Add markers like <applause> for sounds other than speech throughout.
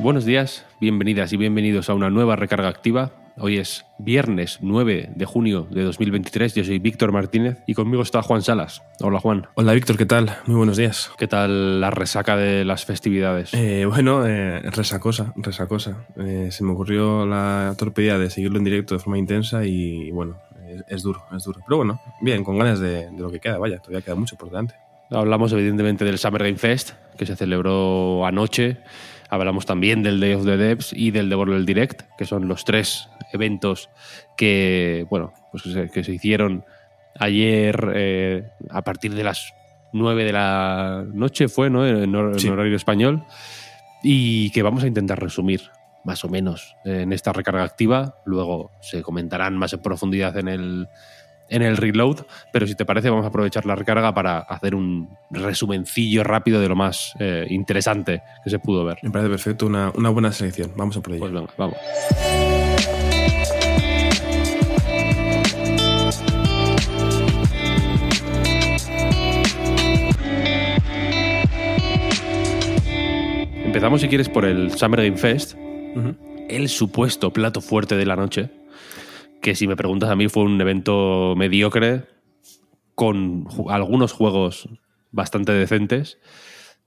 Buenos días, bienvenidas y bienvenidos a una nueva recarga activa. Hoy es viernes 9 de junio de 2023. Yo soy Víctor Martínez y conmigo está Juan Salas. Hola Juan. Hola Víctor, ¿qué tal? Muy buenos días. ¿Qué tal la resaca de las festividades? Eh, bueno, eh, resacosa, resacosa. Eh, se me ocurrió la torpedía de seguirlo en directo de forma intensa y bueno, es, es duro, es duro. Pero bueno, bien, con ganas de, de lo que queda, vaya, todavía queda mucho por delante. Hablamos evidentemente del Summer Game Fest, que se celebró anoche. Hablamos también del Day of the Devs y del Devolver Direct, que son los tres eventos que, bueno, pues que, se, que se hicieron ayer eh, a partir de las 9 de la noche, fue, ¿no? En, hor- en Sí. horario español. Y que vamos a intentar resumir, más o menos, en esta recarga activa. Luego se comentarán más en profundidad en el, en el reload, pero si te parece vamos a aprovechar la recarga para hacer un resumencillo rápido de lo más eh, interesante que se pudo ver. Me parece perfecto, una, una buena selección. Vamos a por ello. Pues venga, vamos. Empezamos si quieres por el Summer Game Fest, el supuesto plato fuerte de la noche, que si me preguntas a mí fue un evento mediocre con algunos juegos bastante decentes,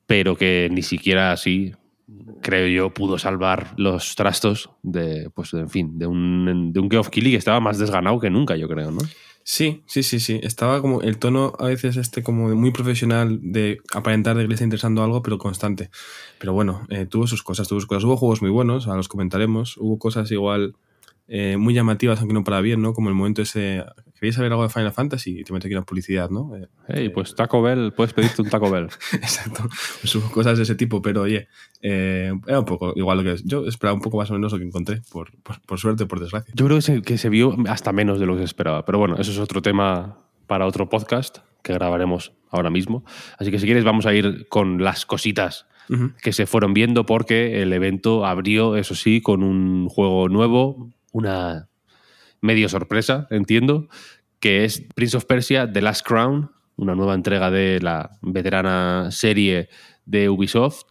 pero que ni siquiera así, creo yo, pudo salvar los trastos de, pues, en fin, de un, de un Geoff Keighley que estaba más desganado que nunca, yo creo, ¿no? Sí, sí, sí, sí. Estaba como el tono a veces este como muy profesional de aparentar de que le está interesando algo, pero constante. Pero bueno, eh, tuvo sus cosas, tuvo sus cosas. Hubo juegos muy buenos, a los comentaremos. Hubo cosas igual eh, muy llamativas, aunque no para bien, ¿no? Como el momento ese... ¿Querías saber algo de Final Fantasy? Y te metes aquí una publicidad, ¿no? Eh, Hey, eh, pues Taco Bell, puedes pedirte un Taco Bell. <laughs> Exacto. Pues cosas de ese tipo, pero oye, eh, era un poco igual lo que es. Yo esperaba un poco más o menos lo que encontré, por, por, por suerte por desgracia. Yo creo que se, que se vio hasta menos de lo que se esperaba. Pero bueno, eso es otro tema para otro podcast que grabaremos ahora mismo. Así que si quieres vamos a ir con las cositas que se fueron viendo porque el evento abrió, eso sí, con un juego nuevo, una medio sorpresa, entiendo, que es Prince of Persia The Last Crown, una nueva entrega de la veterana serie de Ubisoft,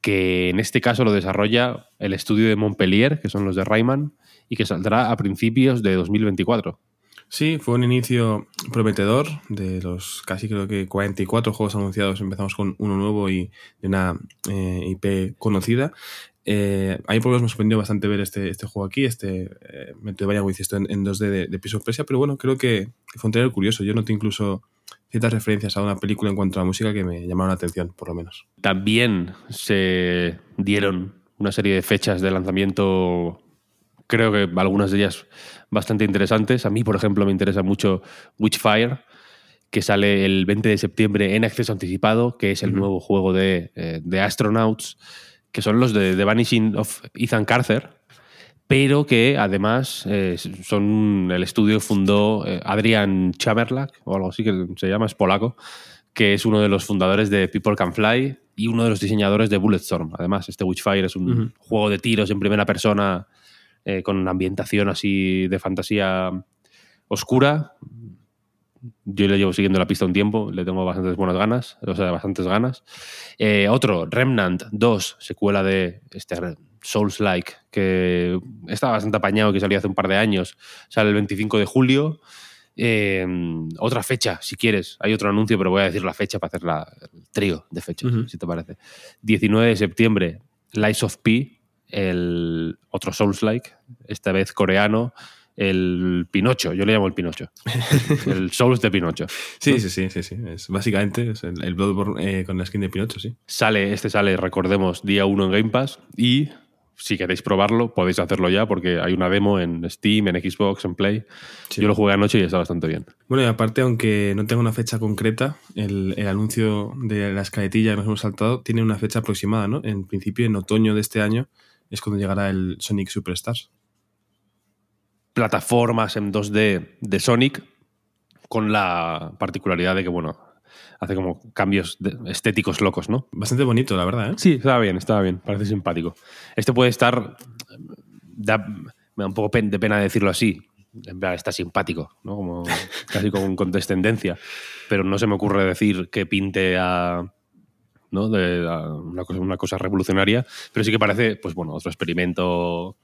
que en este caso lo desarrolla el estudio de Montpellier, que son los de Rayman, y que saldrá a principios de 2024. Sí, fue un inicio prometedor de los casi creo que 44 juegos anunciados. Empezamos con uno nuevo y de una eh, IP conocida. Eh, a mí por lo menos me sorprendió bastante ver este, este juego aquí, este eh, Metroidvania, tú, en, en 2D de, de of Persia, pero bueno, creo que fue un trailer curioso. Yo noté incluso ciertas referencias a una película en cuanto a la música que me llamaron la atención, por lo menos. También se dieron una serie de fechas de lanzamiento, creo que algunas de ellas bastante interesantes. A mí, por ejemplo, me interesa mucho Witchfire, que sale el 20 de septiembre en acceso anticipado, que es el nuevo juego de, eh, de Astronauts, que son los de The Vanishing of Ethan Carter, pero que además eh, son el estudio fundó eh, Adrian Chamerlak, o algo así que se llama, es polaco, que es uno de los fundadores de People Can Fly y uno de los diseñadores de Bulletstorm. Además, este Witchfire es un juego de tiros en primera persona eh, con una ambientación así de fantasía oscura. Yo le llevo siguiendo la pista un tiempo, le tengo bastantes buenas ganas, o sea, bastantes ganas. Eh, otro, Remnant 2, secuela de este Souls-like, que está bastante apañado, que salió hace un par de años. Sale el 25 de julio. Eh, otra fecha, si quieres. Hay otro anuncio, pero voy a decir la fecha para hacer la, el trío de fechas, si te parece. 19 de septiembre, Lies of P, el otro Souls-like, esta vez coreano, el Pinocho, yo le llamo el Pinocho. <laughs> el Souls de Pinocho. Sí, sí, sí, sí, sí. Es, básicamente es el, el Bloodborne eh, con la skin de Pinocho, sí. Sale, este sale, recordemos, día 1 en Game Pass y si queréis probarlo, podéis hacerlo ya porque hay una demo en Steam, en Xbox, en Play. Yo lo jugué anoche y está bastante bien. Bueno, y aparte, aunque no tenga una fecha concreta, el, el anuncio de la escaletilla que nos hemos saltado tiene una fecha aproximada, ¿no? En principio, en otoño de este año es cuando llegará el Sonic Superstars. Plataformas en 2D de Sonic con la particularidad de que, bueno, hace como cambios estéticos locos, ¿no? Bastante bonito, la verdad, ¿eh? Sí, estaba bien, estaba bien, parece simpático. Este puede estar, da, me da un poco de pena decirlo así, está simpático, ¿no? Como, casi con, con, descendencia, pero no se me ocurre decir que pinte a... ¿no? De, a una, cosa, una cosa revolucionaria, pero sí que parece, pues bueno, otro experimento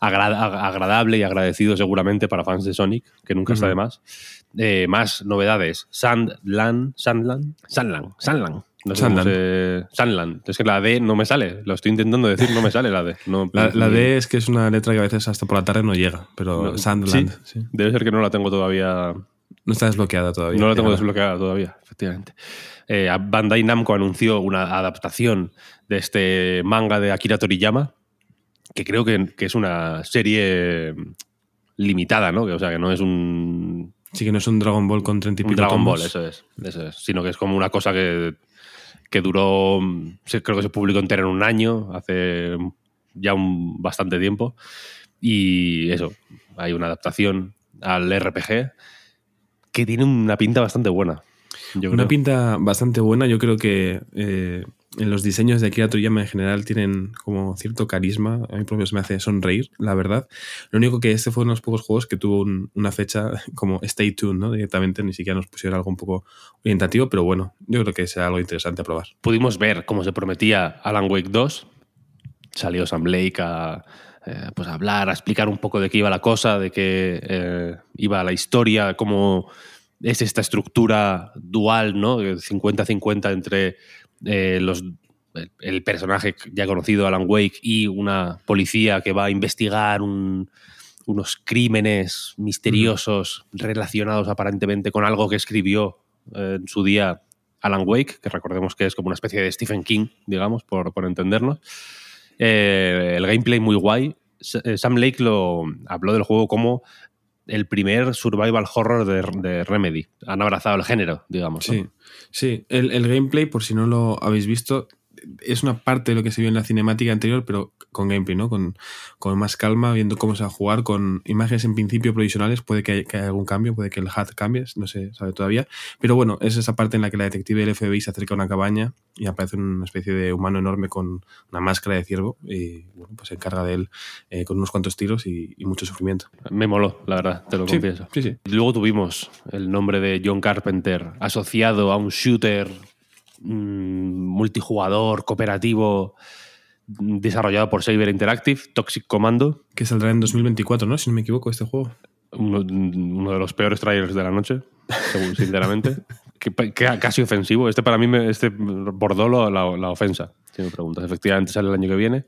agradable y agradecido seguramente para fans de Sonic, que nunca uh -huh. está de más. Eh, más novedades. Sandland, Sandland, Sandland, Sandland. No sé Sandland. Se... Sandland. Es que la D no me sale. Lo estoy intentando decir, no me sale la D. No, <laughs> la, la, D es que es una letra que a veces hasta por la tarde no llega, pero no, Sandland. Sí, sí. Debe ser que no la tengo todavía. No está desbloqueada todavía. No la tengo desbloqueada todavía, efectivamente. Eh, Bandai Namco anunció una adaptación de este manga de Akira Toriyama, que creo que, que es una serie limitada, ¿no? Que, o sea, que no es un Sí, que no es un Dragon Ball con 30 y pico Un Dragon tomos. Ball, eso es, eso es. Sino que es como una cosa que, que duró, creo que se publicó entera en un año, hace ya un bastante tiempo. Y eso, hay una adaptación al RPG que tiene una pinta bastante buena. una creo. pinta bastante buena. Yo creo que eh, en los diseños de Akira Toriyama en general tienen como cierto carisma. A mí propio se me hace sonreír, la verdad. Lo único que este fue uno de los pocos juegos que tuvo un, una fecha <laughs> como Stay Tuned, ¿no? Directamente ni siquiera nos pusieron algo un poco orientativo, pero bueno, yo creo que será algo interesante a probar. Pudimos ver, como se prometía, Alan Wake 2. Salió Sam Blake a, eh, pues a hablar, a explicar un poco de qué iba la cosa, de qué eh, iba la historia, cómo es esta estructura dual, ¿no? 50-50 entre eh, los, el personaje ya conocido, Alan Wake, y una policía que va a investigar un, unos crímenes misteriosos mm. relacionados aparentemente con algo que escribió eh, en su día Alan Wake, que recordemos que es como una especie de Stephen King, digamos, por, por entendernos. Eh, el gameplay muy guay. Sam Lake lo habló del juego como el primer survival horror de, de, Remedy. Han abrazado el género, digamos. Sí, ¿no? sí. El, el, gameplay, por si no lo habéis visto, es una parte de lo que se vio en la cinemática anterior, pero con gameplay, ¿no? Con, con más calma, viendo cómo se va a jugar, con imágenes en principio provisionales, puede que haya, que haya algún cambio, puede que el HUD cambie, no se sabe todavía. Pero bueno, es esa parte en la que la detective del FBI se acerca a una cabaña y aparece una especie de humano enorme con una máscara de ciervo y bueno, pues se encarga de él eh, con unos cuantos tiros y, y, mucho sufrimiento. Me moló, la verdad, te lo sí, confieso. Sí, sí. Luego tuvimos el nombre de John Carpenter asociado a un shooter mmm, multijugador, cooperativo, desarrollado por Saber Interactive, Toxic Commando. Que saldrá en 2024, ¿no? Si no me equivoco, este juego. Uno, uno de los peores trailers de la noche, según, sinceramente. <laughs> que, que, casi ofensivo. Este para mí, me, este bordó la, la, ofensa, si me preguntas. Efectivamente sale el año que viene.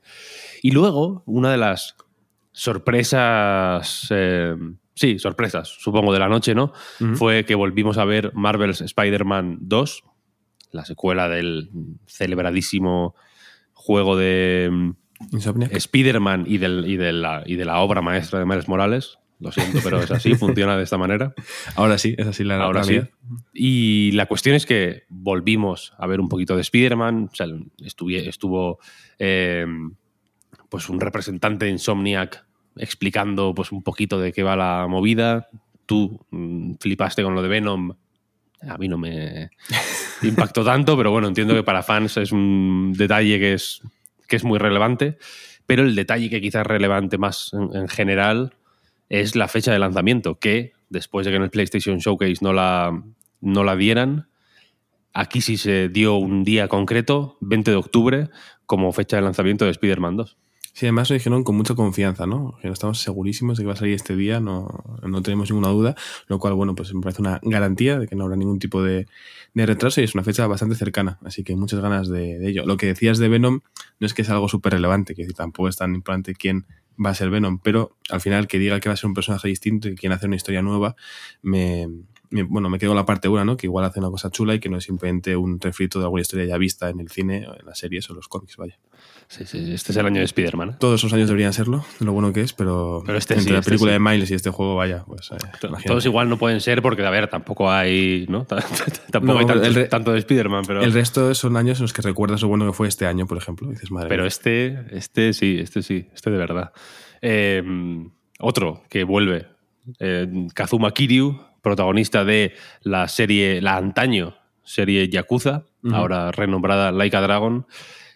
Y luego, una de las sorpresas... Eh, sí, sorpresas, supongo, de la noche, ¿no? Uh -huh. Fue que volvimos a ver Marvel's Spider-Man 2, la secuela del celebradísimo juego de Spider-Man y, del, y, de la, y de la obra maestra de Miles Morales. Lo siento, pero es así, <laughs> funciona de esta manera. Ahora sí, es así la Ahora realidad. sí. Y la cuestión es que volvimos a ver un poquito de Spider-Man. O sea, estuvo, eh, pues un representante de Insomniac explicando pues un poquito de qué va la movida. Tú mmm, flipaste con lo de Venom. A mí no me impactó tanto, pero bueno, entiendo que para fans es un detalle que es, que es muy relevante. Pero el detalle que quizás es relevante más en, en general es la fecha de lanzamiento, que después de que en el PlayStation Showcase no la, no la dieran, aquí sí se dio un día concreto, 20 de octubre, como fecha de lanzamiento de Spider-Man 2. Sí, además lo dijeron con mucha confianza, ¿no? Que estamos segurísimos de que va a salir este día, no, no tenemos ninguna duda, lo cual, bueno, pues me parece una garantía de que no habrá ningún tipo de, de retraso y es una fecha bastante cercana, así que muchas ganas de, ello. Lo que decías de Venom no es que sea algo súper relevante, que tampoco es tan importante quién va a ser Venom, pero al final que diga que va a ser un personaje distinto y que quiere hacer una historia nueva, me, bueno, me quedo la parte 1, ¿no? Que igual hace una cosa chula y que no es simplemente un refrito de alguna historia ya vista en el cine, en las series o los cómics, vaya. Sí, sí, este es el año de Spider-Man. ¿eh? Todos esos años deberían serlo, de lo bueno que es, pero, Pero este entre sí, la este película de Miles y este juego, vaya, pues. eh. Todos igual no pueden ser porque, a ver, tampoco hay, ¿no? <laughs> tampoco No, hay tanto, el re- tanto de Spider-Man, pero... El resto son años en los que recuerdas lo bueno que fue este año, por ejemplo. Dices, madre Pero mía. este, este sí, este sí, este de verdad. Eh, otro que vuelve, eh, Kazuma Kiryu, protagonista de la serie, la antaño serie Yakuza, ahora renombrada Laika Dragon,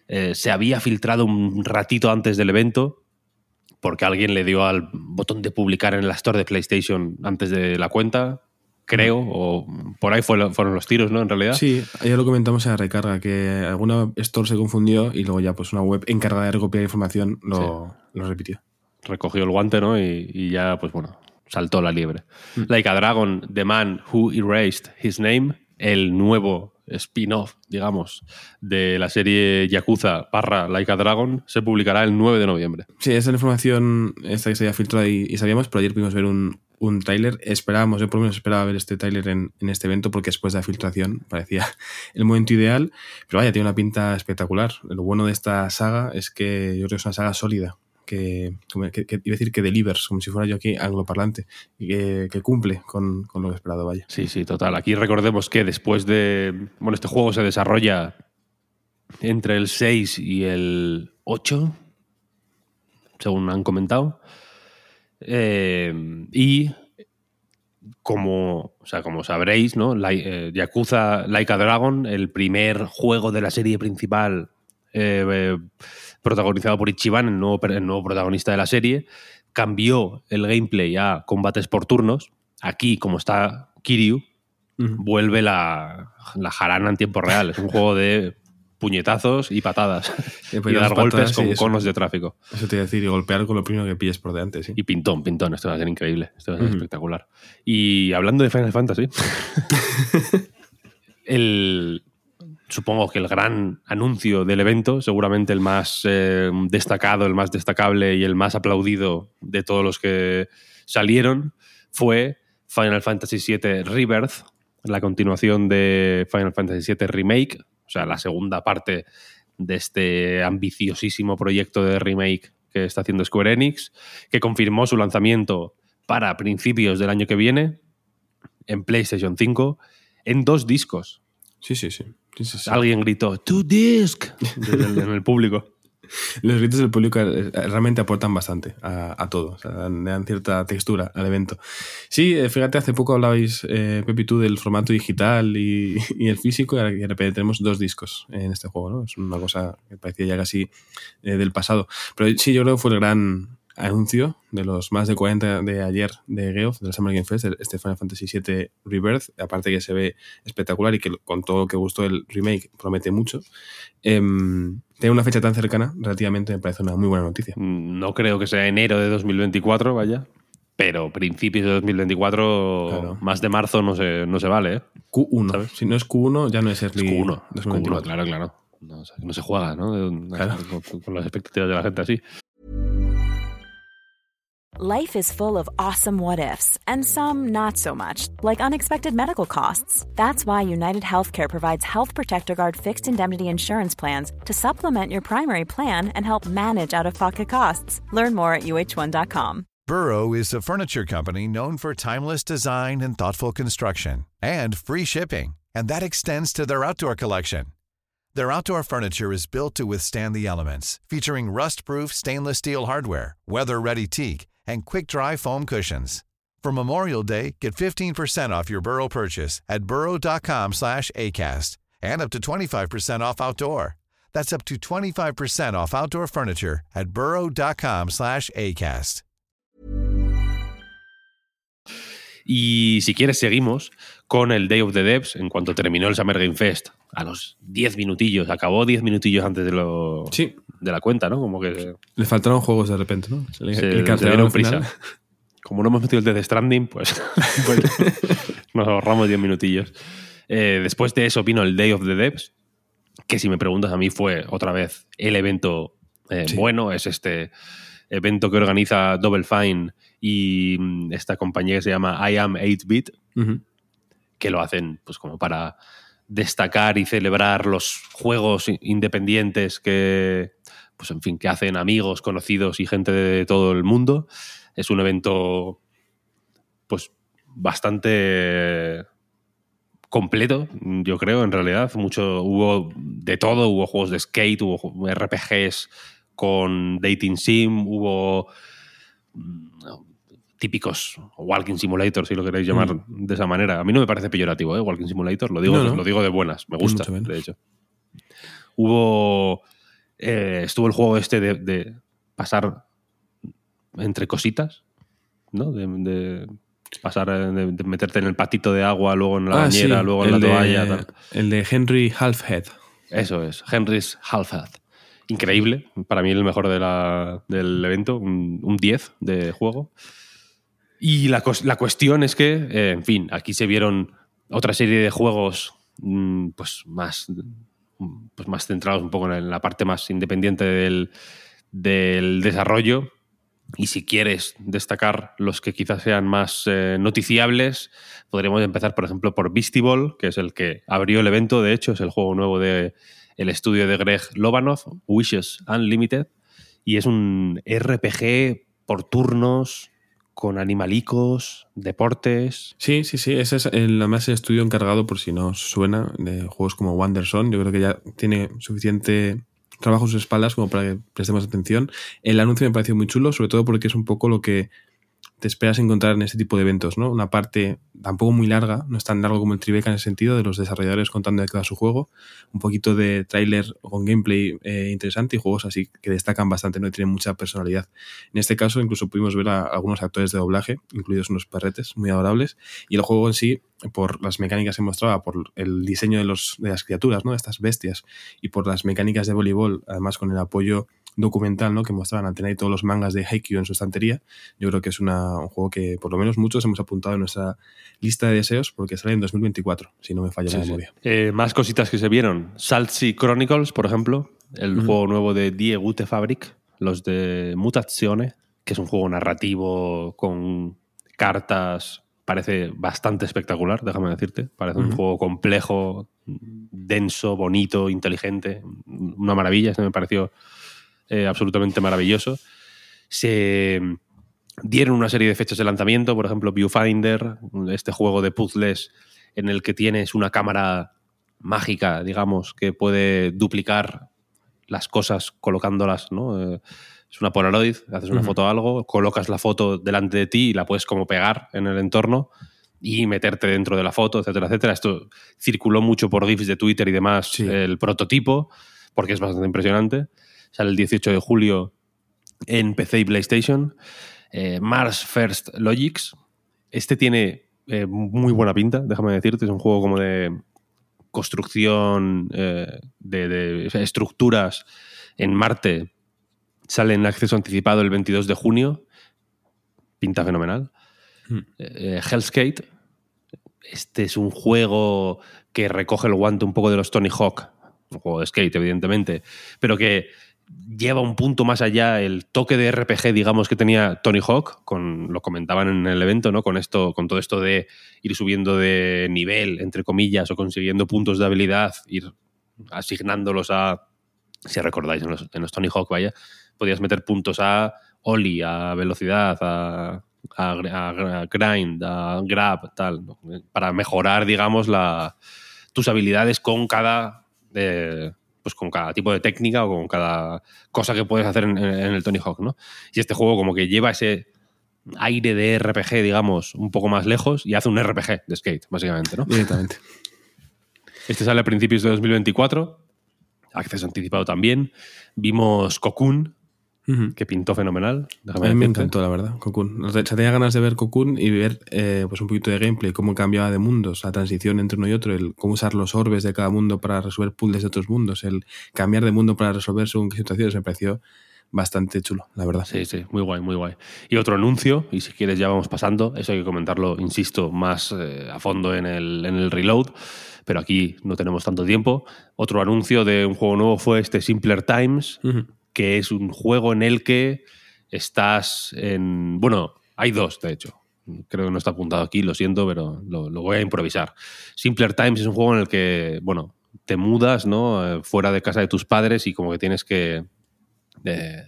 eh, se había filtrado un ratito antes del evento porque alguien le dio al botón de publicar en la store de PlayStation antes de la cuenta, creo, o por ahí fue- fueron los tiros, ¿no? En realidad. Sí, ya lo comentamos en la recarga, que alguna store se confundió y luego ya pues una web encargada de recopilar información lo, lo repitió. recogió el guante, ¿no? Y, y ya, pues bueno, saltó la liebre. Like a Dragon, The Man Who Erased His Name, el nuevo spin-off, digamos, de la serie Yakuza barra Like a Dragon, se publicará el 9 de noviembre. Sí, esa es la información esta que se había filtrado y, y sabíamos, pero ayer pudimos ver un, un tráiler. Esperábamos, yo por lo menos esperaba ver este tráiler en, en este evento porque después de la filtración parecía <laughs> el momento ideal. Pero vaya, tiene una pinta espectacular. Lo bueno de esta saga es que yo creo que es una saga sólida. Que, iba a decir que delivers, como si fuera yo aquí angloparlante, y que, cumple con, con lo esperado, vaya. Sí, sí, total. Aquí recordemos que después de... Bueno, este juego se desarrolla entre el 6 y el 8, según han comentado. Eh, y como, o sea, como sabréis, ¿no? La- eh, Yakuza Like a Dragon, el primer juego de la serie principal eh, eh, protagonizado por Ichiban, el nuevo, per- el nuevo protagonista de la serie, cambió el gameplay a combates por turnos. Aquí, como está Kiryu, vuelve la, la jarana en tiempo real. Es un juego de puñetazos y patadas. <laughs> Y y dar golpes con eso. conos de tráfico. Eso te iba a decir, y golpear con lo primero que pilles por delante, sí. Y pintón, pintón. Esto va a ser increíble. Esto va a ser espectacular. Y hablando de Final Fantasy, <laughs> el, supongo que el gran anuncio del evento, seguramente el más eh, destacado, el más destacable y el más aplaudido de todos los que salieron, fue Final Fantasy VII Rebirth, la continuación de Final Fantasy VII Remake, o sea, la segunda parte de este ambiciosísimo proyecto de remake que está haciendo Square Enix, que confirmó su lanzamiento para principios del año que viene en PlayStation 5 en dos discos. Sí, sí, sí. Sí, sí, sí. Alguien gritó, ¡Two disc! <laughs> en el público. Los gritos del público eh, realmente aportan bastante a, a todo, o sea, dan, dan cierta textura al evento. Sí, eh, fíjate, hace poco hablabais, eh, Pepi, tú del formato digital y, <laughs> y el físico, y ahora de repente tenemos dos discos en este juego, ¿no? Es una cosa que parecía ya casi eh, del pasado. Pero sí, yo creo que fue el gran anuncio de los más de 40 de ayer de Geoff, del Summer Game Fest, este Final Fantasy VII Rebirth, aparte que se ve espectacular y que con todo lo que gustó el remake promete mucho. Tener una fecha tan cercana, relativamente, me parece una muy buena noticia. No creo que sea enero de 2024, vaya. Pero principios de 2024, Claro. más de marzo no se, no se vale, ¿eh? Q1. ¿Sabes? Si no es Q1, ya no es Es Early Q1, es 2024. Q1, claro, claro. No, se- no se juega, ¿no? Claro. Con, con las expectativas de la gente así. Life is full of awesome what ifs, and some not so much, like unexpected medical costs. That's why United Healthcare provides Health Protector Guard fixed indemnity insurance plans to supplement your primary plan and help manage out of pocket costs. Learn more at uh1.com. Burrow is a furniture company known for timeless design and thoughtful construction and free shipping, and that extends to their outdoor collection. Their outdoor furniture is built to withstand the elements, featuring rust-proof stainless steel hardware, weather-ready teak, and quick-dry foam cushions. For Memorial Day, get 15% off your Burrow purchase at burrow.com slash ACAST and up to 25% off outdoor. That's up to 25% off outdoor furniture at burrow.com slash ACAST. Y si quieres, seguimos con el Day of the Devs. En cuanto terminó el Summer Game Fest, a los 10 minutillos, acabó 10 minutillos antes de, lo, Sí. De la cuenta, ¿no? Como que Le faltaron juegos de repente, ¿no? Se le, se, dieron al final. prisa. Como no hemos metido el Death Stranding, pues, <laughs> pues nos ahorramos 10 minutillos. Eh, después de eso vino el Day of the Devs, que si me preguntas a mí fue otra vez el evento eh, Sí. bueno. Es este evento que organiza Double Fine y mm, esta compañía que se llama I Am 8-Bit, Ujú. que lo hacen pues como para destacar y celebrar los juegos independientes que, pues en fin, que hacen amigos, conocidos y gente de todo el mundo. Es un evento, pues, bastante completo, yo creo, en realidad. Mucho, hubo de todo, hubo juegos de skate, hubo RPGs con dating sim, hubo mm, típicos walking simulator, si lo queréis llamar mm. de esa manera. A mí no me parece peyorativo, ¿eh? Walking simulator, lo digo, lo digo de buenas, me gusta, de hecho. Hubo. Eh, estuvo el juego este de, pasar entre cositas, ¿no? De, pasar, de, meterte en el patito de agua, luego en la ah, bañera, luego en la toalla. El de Henry Halfhead. Eso es, Henry's Halfhead. Increíble, para mí el mejor de la, del evento, un 10 de juego. Y la, la cuestión es que, eh, en fin, aquí se vieron otra serie de juegos mm, pues más, pues más centrados un poco en la parte más independiente del, del desarrollo. Y si quieres destacar los que quizás sean más eh, noticiables, podríamos empezar, por ejemplo, por Beastie que es el que abrió el evento. De hecho, es el juego nuevo del el estudio de Greg Lobanov, Wishes Unlimited. Y es un RPG por turnos con animalicos, deportes. Sí, sí, sí. Ese es el, además el estudio encargado, por si no suena, de juegos como Wanderson. Yo creo que ya tiene suficiente trabajo en sus espaldas como para que prestemos atención. El anuncio me pareció muy chulo, sobre todo porque es un poco lo que te esperas encontrar en este tipo de eventos, ¿no? Una parte tampoco muy larga, no es tan largo como el Tribeca en el sentido de los desarrolladores contando de cada su juego, un poquito de tráiler con gameplay eh, interesante y juegos así que destacan bastante, ¿no? Tienen mucha personalidad. En este caso incluso pudimos ver a algunos actores de doblaje, incluidos unos perretes muy adorables, y el juego en sí, por las mecánicas que mostraba, por el diseño de, los, de las criaturas, ¿no? Estas bestias, y por las mecánicas de voleibol, además con el apoyo documental ¿no? que mostraban al tener todos los mangas de Haikyuu en su estantería. Yo creo que es un juego que por lo menos muchos hemos apuntado en nuestra lista de deseos porque sale en 2024, si no me falla la memoria. Eh, más cositas que se vieron. Saltsy Chronicles, por ejemplo, el juego nuevo de Die Gute Fabrik, los de Mutazione, que es un juego narrativo con cartas parece bastante espectacular, déjame decirte. Parece un juego complejo, denso, bonito, inteligente. Una maravilla, este me pareció eh, absolutamente maravilloso. Se dieron una serie de fechas de lanzamiento, por ejemplo, Viewfinder, este juego de puzzles en el que tienes una cámara mágica, digamos, que puede duplicar las cosas colocándolas, ¿no? Eh, es una Polaroid, haces una foto o algo, colocas la foto delante de ti y la puedes como pegar en el entorno y meterte dentro de la foto, etcétera, etcétera. Esto circuló mucho por GIFs de Twitter y demás, el prototipo, porque es bastante impresionante. Sale el 18 de julio en PC y PlayStation. Eh, Mars First Logics. Este tiene eh, muy buena pinta, déjame decirte. Es un juego como de construcción eh, de, estructuras en Marte. Sale en acceso anticipado el 22 de junio. Pinta fenomenal. Hmm. Hellskate. Este es un juego que recoge el guante un poco de los Tony Hawk. Un juego de skate, evidentemente. Pero que lleva un punto más allá el toque de RPG, digamos, que tenía Tony Hawk, con, lo comentaban en el evento, ¿no? Con esto, con todo esto de ir subiendo de nivel, entre comillas, o consiguiendo puntos de habilidad, ir asignándolos a. Si recordáis, en los, Tony Hawk, vaya, podías meter puntos a Oli, a velocidad, a, a, grind, a grab, tal, para mejorar, digamos, la, tus habilidades con cada. Eh, pues con cada tipo de técnica o con cada cosa que puedes hacer en, el Tony Hawk, ¿no? Y este juego como que lleva ese aire de RPG, digamos, un poco más lejos y hace un RPG de skate, básicamente, ¿no? Directamente. Este sale a principios de 2024, acceso anticipado también. Vimos Cocoon, que pintó fenomenal. a mí me encantó, la verdad, Cocoon. O sea, tenía ganas de ver Cocoon y ver eh, pues un poquito de gameplay, cómo cambiaba de mundos, la transición entre uno y otro, el cómo usar los orbes de cada mundo para resolver puzzles de otros mundos, el cambiar de mundo para resolver según qué situaciones, me pareció bastante chulo, la verdad. Sí, sí, muy guay, muy guay. Y otro anuncio, y si quieres ya vamos pasando, eso hay que comentarlo, insisto, más eh, a fondo en el, en el reload, pero aquí no tenemos tanto tiempo. Otro anuncio de un juego nuevo fue este Simpler Times, que es un juego en el que estás en... Bueno, hay dos, de hecho. creo que no está apuntado aquí, lo siento, pero lo, lo voy a improvisar. Simpler Times es un juego en el que, bueno, te mudas, ¿no? Eh, fuera de casa de tus padres y como que tienes que eh,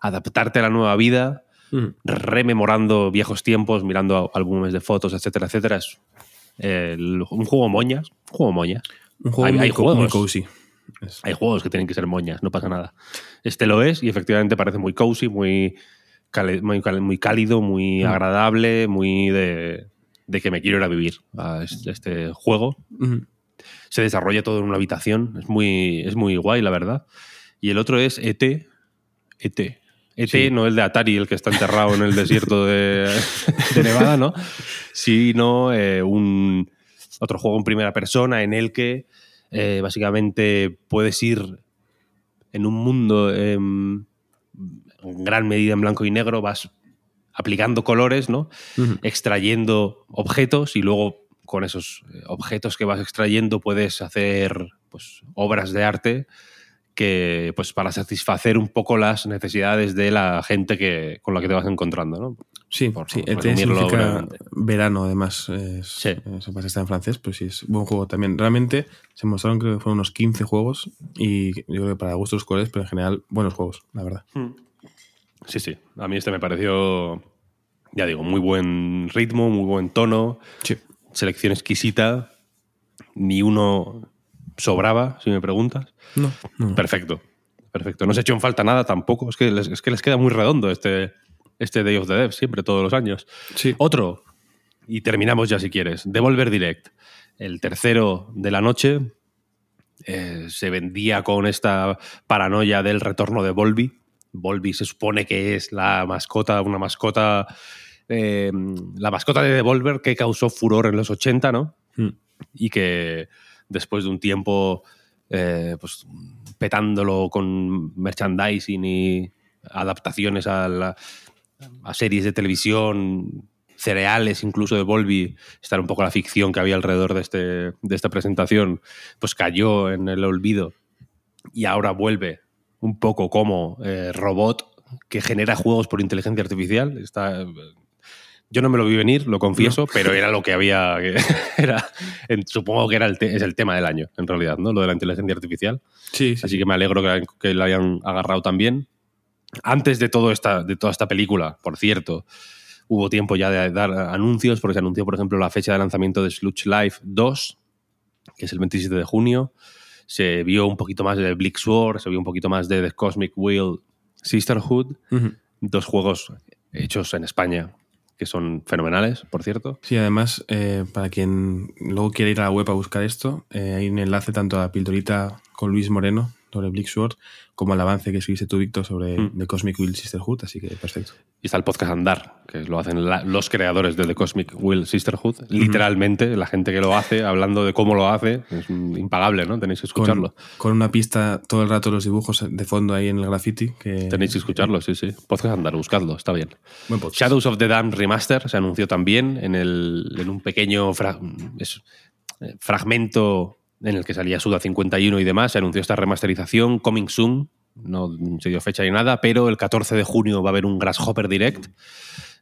adaptarte a la nueva vida, Mm. rememorando viejos tiempos, mirando álbumes de fotos, etcétera, etcétera. Es eh, un juego moñas, un juego moñas. Un juego Hay- muy, hay co- muy juegos. cozy. Es- Hay juegos que tienen que ser moñas, no pasa nada. Este lo es y efectivamente parece muy cozy, muy, muy, cálido, muy Mm. agradable, muy de, de que me quiero ir a vivir a este, este juego. Se desarrolla todo en una habitación, es muy, es muy guay, la verdad. Y el otro es ET. ET. ET, Sí. no el de Atari, el que está enterrado en el desierto de, <laughs> de Nevada, ¿no? Sino eh, un otro juego en primera persona en el que eh, básicamente puedes ir en un mundo em, en gran medida en blanco y negro, vas aplicando colores, ¿no? Extrayendo objetos y luego con esos eh, objetos que vas extrayendo puedes hacer pues, obras de arte que pues para satisfacer un poco las necesidades de la gente que, con la que te vas encontrando. ¿no? Sí, Por sí, resumirlo significa verano, además. Es, Sí. eh, pasa está en francés, pero sí, es buen juego también. Realmente se mostraron, creo que fueron unos 15 juegos y yo creo que para gustos colores, pero en general, buenos juegos, la verdad. Sí, sí. A mí este me pareció, ya digo, muy buen ritmo, muy buen tono, Sí. selección exquisita, ni uno sobraba, si me preguntas. No, no. Perfecto, perfecto. No se echó en falta nada tampoco. Es que les, es que les queda muy redondo este, este Day of the Dev, siempre, todos los años. Sí. Otro, y terminamos ya si quieres. Devolver Direct, el tercero de la noche. eh, se vendía con esta paranoia del retorno de Volby. Volby se supone que es la mascota, una mascota. eh, la mascota de Devolver que causó furor en los 80, ¿no? Mm. y que después de un tiempo eh, pues, petándolo con merchandising y adaptaciones a, la- a series de televisión, cereales incluso de Volby, estar un poco la ficción que había alrededor de, este, de esta presentación, pues cayó en el olvido y ahora vuelve un poco como eh, robot que genera juegos por inteligencia artificial. Está, yo no me lo vi venir, lo confieso, pero era lo que había. <laughs> era, supongo que era el te- es el tema del año, en realidad, ¿no? Lo de la inteligencia artificial. Sí, sí. Así que me alegro que, que lo hayan agarrado también. Antes de, todo esta, de toda esta película, por cierto, hubo tiempo ya de dar anuncios, porque se anunció, por ejemplo, la fecha de lanzamiento de Sludge Life 2, que es el 27 de junio. Se vio un poquito más de Bleak Sword, se vio un poquito más de The Cosmic Wheel Sisterhood, dos juegos hechos en España que son fenomenales, por cierto. Sí, además, eh, para quien luego quiera ir a la web a buscar esto, eh, hay un enlace tanto a la pildorita con Luis Moreno sobre Bleak Sword como al avance que escribiste tú, Víctor, sobre Mm. The Cosmic Will Sisterhood, así que perfecto. Y está el podcast Andar, que lo hacen la- los creadores de The Cosmic Will Sisterhood. Literalmente, la gente que lo hace, hablando de cómo lo hace, es mm, impagable, ¿no? Tenéis que escucharlo. con una pista todo el rato los dibujos de fondo ahí en el graffiti. Que, Tenéis que escucharlo, sí, sí. Podcast Andar, buscadlo, está bien. Buen podcast. Shadows of the Dam Remaster se anunció también en, el, en un pequeño fra- es- eh, fragmento en el que salía Suda 51 y demás. Se anunció esta remasterización, Coming Soon. No se dio fecha ni nada, pero el 14 de junio va a haber un Grasshopper Direct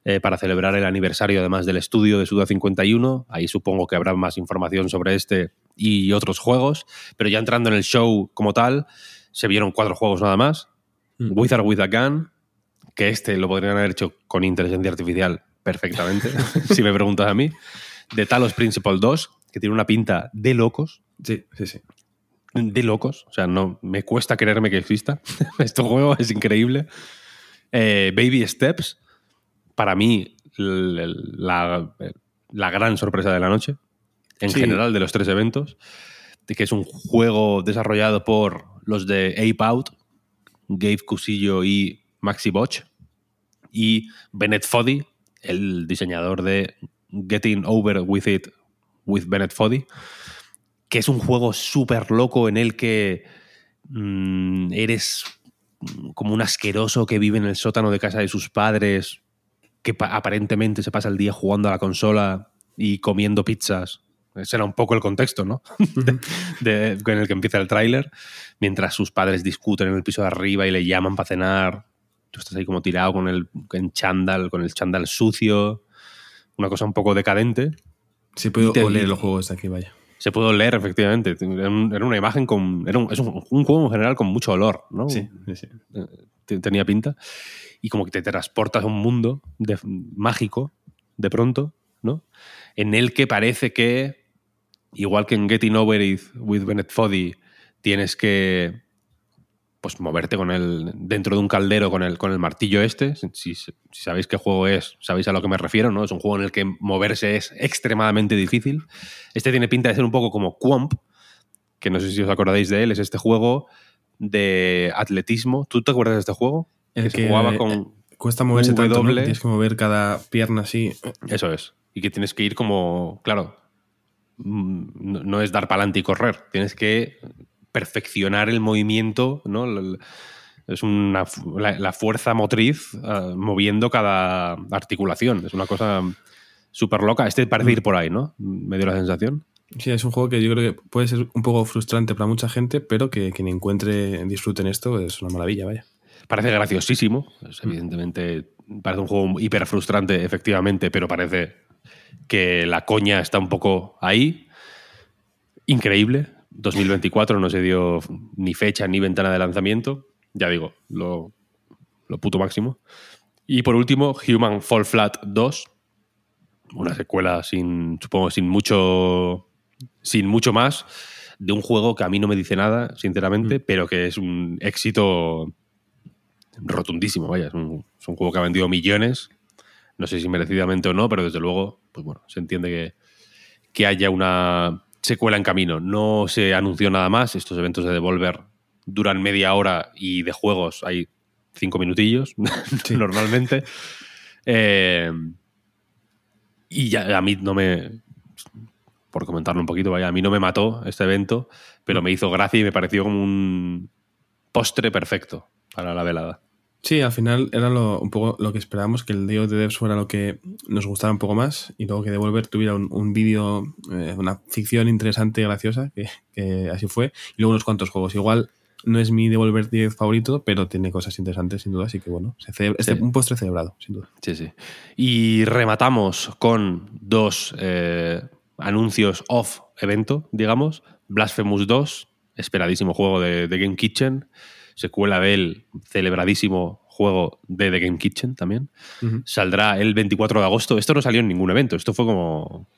eh, para celebrar el aniversario además del estudio de Suda 51. Ahí supongo que habrá más información sobre este y otros juegos. Pero ya entrando en el show como tal, se vieron cuatro juegos nada más. Mm. With or With a Gun, que este lo podrían haber hecho con inteligencia artificial perfectamente, <laughs> si me preguntas a mí. De Talos Principle 2, que tiene una pinta de locos, Sí, sí, sí. de locos. O sea, no me cuesta creerme que exista. <laughs> este juego es increíble. Eh, Baby Steps, para mí, la, la gran sorpresa de la noche, en Sí. general de los tres eventos, que es un juego desarrollado por los de Ape Out, Gabe Cusillo y Maxi Boch, y Bennett Foddy, el diseñador de Getting Over With It with Bennett Foddy, que es un juego súper loco en el que mm, eres como un asqueroso que vive en el sótano de casa de sus padres, que pa- aparentemente se pasa el día jugando a la consola y comiendo pizzas. Ese era un poco el contexto, ¿no? <laughs> De- de- en el que empieza el tráiler, mientras sus padres discuten en el piso de arriba y le llaman para cenar. Tú estás ahí como tirado con el en chándal, con el chándal sucio. una cosa un poco decadente. Sí, puedo oler los juegos de aquí, vaya. Se puede oler, efectivamente. Era, un- era una imagen con. Era un, es un, un juego en general con mucho olor, ¿no? Sí, sí, te- tenía pinta. Y como que te transportas a un mundo de- mágico, de pronto, ¿no? En el que parece que, igual que en Getting Over It with Bennett Foddy, tienes que pues moverte con el dentro de un caldero con el, con el martillo este. Si, sabéis qué juego es, sabéis a lo que me refiero, ¿no? Es un juego en el que moverse es extremadamente difícil. Este tiene pinta de ser un poco como Quomp, que no sé si os acordáis de él, es este juego de atletismo. ¿Tú te acuerdas de este juego? El que, se jugaba con... Cuesta moverse tanto, ¿no? W. Tienes que mover cada pierna así. Eso es. Y que tienes que ir como, claro, mm, no, no es dar para adelante y correr. Tienes que perfeccionar el movimiento, ¿no? Es una, la, la fuerza motriz ah, moviendo cada articulación. Es una cosa súper loca. Este parece ir por ahí, ¿no? Me dio la sensación. Sí, es un juego que yo creo que puede ser un poco frustrante para mucha gente, pero que quien encuentre disfrute en esto es una maravilla, vaya. Parece graciosísimo. Es, evidentemente, parece un juego hiper frustrante, efectivamente, pero parece que la coña está un poco ahí. Increíble. 2024 no se dio ni fecha ni ventana de lanzamiento. Ya digo, lo, lo puto máximo. Y por último, Human Fall Flat 2. Una secuela sin, supongo, sin mucho, sin mucho más. De un juego que a mí no me dice nada, sinceramente, pero que es un éxito rotundísimo, vaya. Es un, es un juego que ha vendido millones. No sé si merecidamente o no, pero desde luego, pues bueno, se entiende que, que haya una secuela en camino. No se anunció nada más. Estos eventos de Devolver duran media hora y de juegos hay cinco minutillos, <laughs> normalmente. Eh, y ya a mí no me. Por comentarlo un poquito, vaya, a mí no me mató este evento, pero me hizo gracia y me pareció como un postre perfecto para la velada. Sí, al final era lo- un poco lo que esperábamos, que el of the Devs fuera lo que nos gustara un poco más y luego que Devolver tuviera un, un vídeo, eh, una ficción interesante y graciosa, que, que así fue, y luego unos cuantos juegos. Igual no es mi Devolver 10 favorito, pero tiene cosas interesantes sin duda, así que bueno, se celebra- Sí. este- un postre celebrado, sin duda. Sí, sí. Y rematamos con dos eh, anuncios off evento, digamos. Blasphemous 2, esperadísimo juego de, de Game Kitchen. Secuela del celebradísimo juego de The Game Kitchen también. Saldrá el 24 de agosto. Esto no salió en ningún evento. Esto fue como.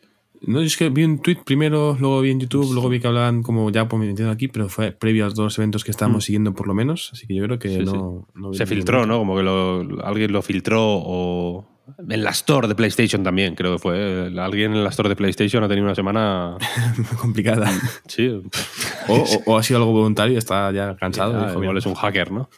No, es que vi un tweet primero, luego vi en YouTube, luego vi que hablaban como ya por metiendo aquí, pero fue previo a los dos eventos que estábamos siguiendo por lo menos, así que yo creo que Mm. Sí, no, no vi se filtró. ¿no? Como que lo- alguien lo filtró o. En la store de PlayStation también, creo que fue. Alguien en la store de PlayStation ha tenido una semana. <laughs> complicada. Sí, O, o- o ha sido algo voluntario y está ya cansado. Y dijo, igual es un hacker, ¿no?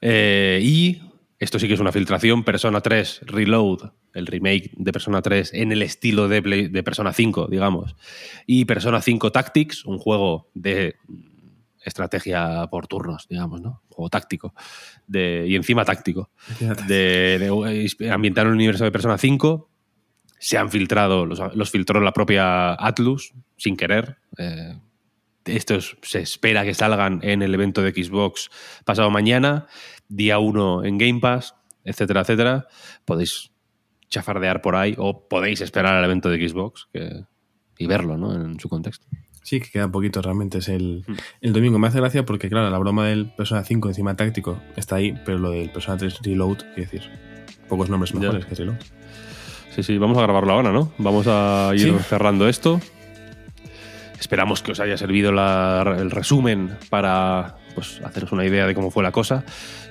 Eh, y esto sí que es una filtración, Persona 3 Reload, el remake de Persona 3 en el estilo de, Play- de Persona 5, digamos. Y Persona 5 Tactics, un juego de estrategia por turnos, digamos, ¿no? Juego táctico. De, y encima táctico. De, de ambientar el universo de Persona 5. Se han filtrado, los, los filtró la propia Atlus, sin querer. Eh, estos se espera que salgan en el evento de Xbox pasado mañana, día 1 en Game Pass, etcétera, etcétera. Podéis chafardear por ahí o podéis esperar al evento de Xbox que- y verlo ¿no? en su contexto. Sí, que queda poquito realmente. Es el, Mm. el domingo. Me hace gracia porque, claro, la broma del Persona 5 encima táctico está ahí, pero lo del Persona 3 Reload, quiero decir, pocos nombres Ya. mejores que Reload. Sí, sí, vamos a grabarlo ahora, ¿no? Vamos a ir Sí. cerrando esto. Esperamos que os haya servido la- el resumen para pues, haceros una idea de cómo fue la cosa.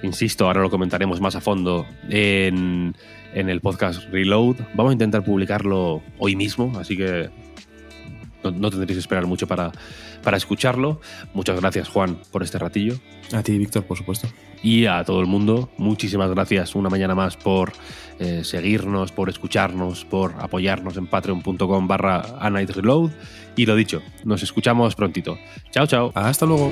Insisto, ahora lo comentaremos más a fondo en, en el podcast Reload. Vamos a intentar publicarlo hoy mismo, así que no, no tendréis que esperar mucho para, para escucharlo. Muchas gracias, Juan, por este ratillo. A ti, Víctor, por supuesto. Y a todo el mundo, muchísimas gracias una mañana más por eh, seguirnos, por escucharnos, por apoyarnos en patreon.com barra Reload. Y lo dicho, nos escuchamos prontito. Chao, chao. Hasta luego.